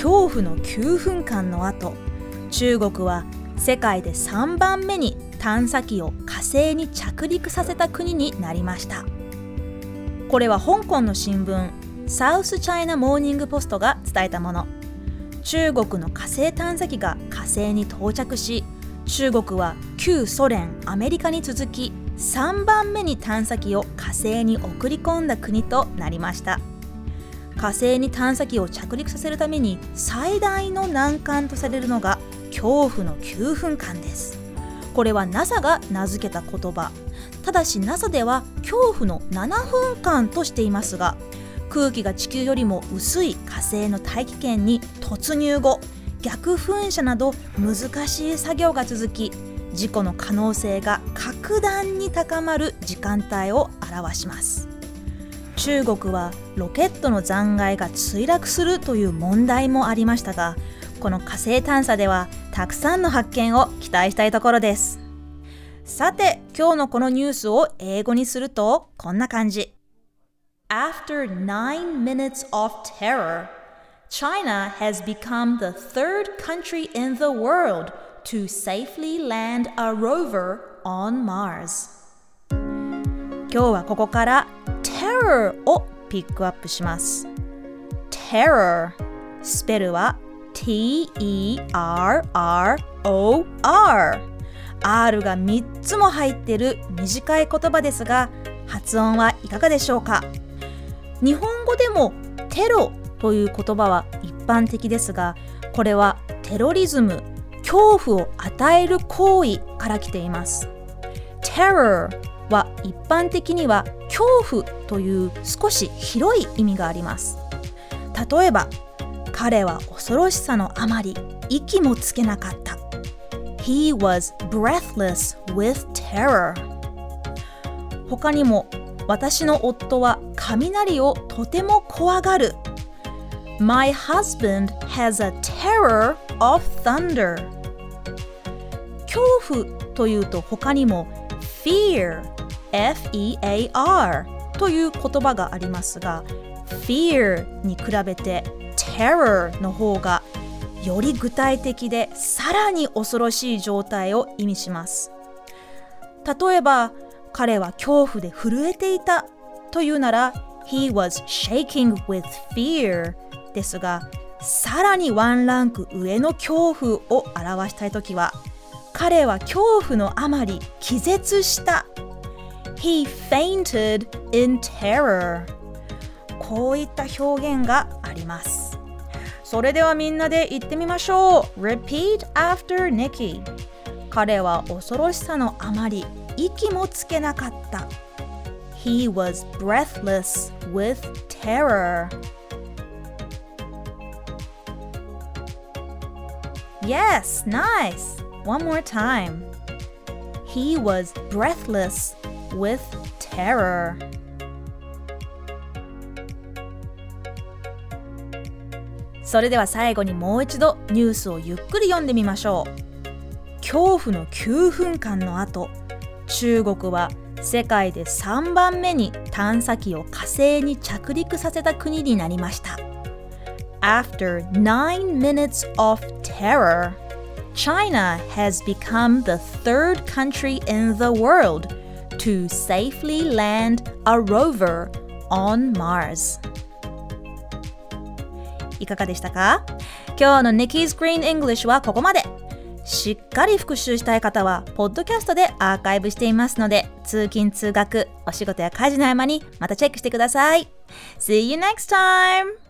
恐怖の9分間の後中国は世界で3番目に探査機を火星に着陸させた国になりました。これは香港の新聞サウスチャイナモーニングポストが伝えたもの。中国の火星探査機が火星に到着し中国は旧ソ連アメリカに続き3番目に探査機を火星に送り込んだ国となりました。火星に探査機を着陸させるために最大の難関とされるのが恐怖の9分間です。これは NASA が名付けた言葉。ただし NASA では恐怖の7分間としていますが空気が地球よりも薄い火星の大気圏に突入後逆噴射など難しい作業が続き事故の可能性が格段に高まる時間帯を表します。中国はロケットの残骸が墜落するという問題もありましたがこの火星探査ではたくさんの発見を期待したいところですさて今日のこのニュースを英語にするとこんな感じ After nine minutes of terror, China has become the third country in the world to safely land a rover on Mars. 今日はここから terror をピックアップします。terror スペルは T-E-R-R-O-R R が3つも入っている短い言葉ですが発音はいかがでしょうか？日本語でもテロという言葉は一般的ですがこれはテロリズム恐怖を与える行為から来ています。terror は一般的には恐怖という少し広い意味があります。例えば彼は恐ろしさのあまり息もつけなかった。He was breathless with terror. 他にも私の夫は雷をとても怖がる。My husband has a terror of thunder. 恐怖というと他にも fear F-E-A-R という言葉がありますが fear に比べて terror の方がより具体的でさらに恐ろしい状態を意味します。例えば彼は恐怖で震えていたというなら He was shaking with fear ですがさらにワンランク上の恐怖を表したいときは彼は恐怖のあまり気絶した He fainted in terror こういった表現がありますそれではみんなで言ってみましょう Repeat after Nikki 彼は恐ろしさのあまり息もつけなかった He was breathless with terror Yes, nice! One more time. He was breathless with terror. それでは最後にもう一度ニュースをゆっくり読んでみましょう。恐怖の9分間の後、中国は世界で3番目に探査機を火星に着陸させた国になりました。After nine minutes of terror, China has become the third country in the world to safely land a rover on Mars. いかがでしたか？今日の Nikki's Green English はここまで。しっかり復習したい方は、ポッドキャストでアーカイブしていますので、通勤・通学、お仕事や家事の合間にまたチェックしてください。See you next time!